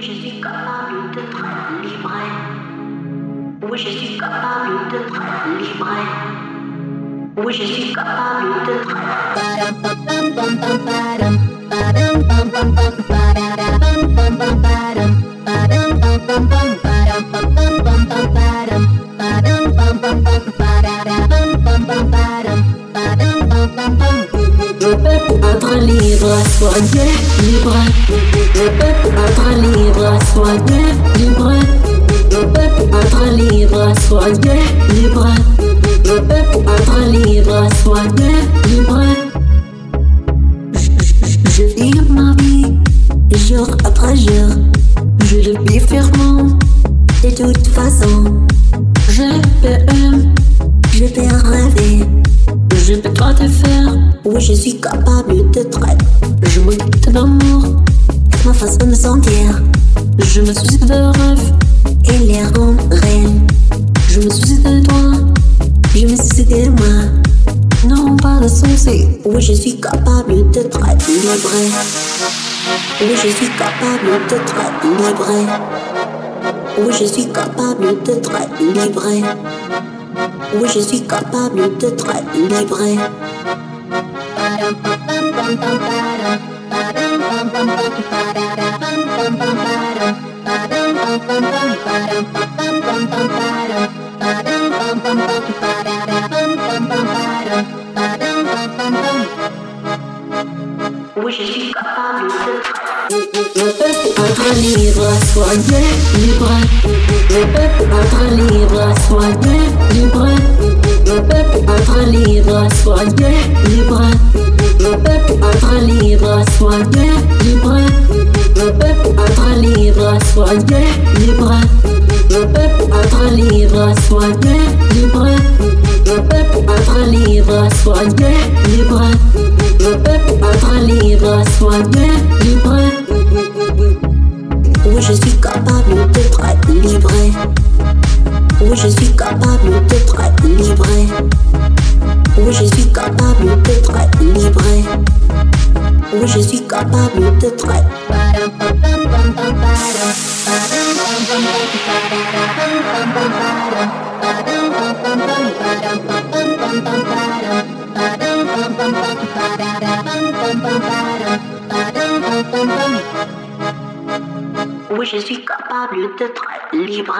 je suis capable d'être libre. Oui, je suis capable d'être libre. Oui, je suis capable d'être. Être libre, soyez libre. Le peuple être libre, soyez libre. Le peuple être libre, soyez libre. Le peuple être libre, soyez libre. Je- je- Je vis ma vie jour après jour. Je le vis fièrement. De toute façon, je peux, je suis capable de traiter. Je quitte d'amour. Ma façon de sentir. Je me soucie de rêves et les rends réels. Je me soucie de toi. Je me soucie de moi. Non, pas de soucis. Oui, je suis capable de traiter libre. Oui, je suis capable de traiter libre. Oui, je suis capable de traiter libre. Oui, je suis capable de traiter libre. Oui, je suis capable libre, soyez libre. Le peuple être libre, soyez libre. Libre, soyez soyez libre. Le peuple être libre, soyez libre. Le peuple être libre, soyez libre. Le peuple être libre, soyez libre. Le peuple être libre, soyez libre. Oui, je suis capable de traiter libre. Oui, je suis capable traiter libre. Oui, je suis capable traiter libre. Oui, je suis capable de traiter. Oui, je suis capable traiter libre.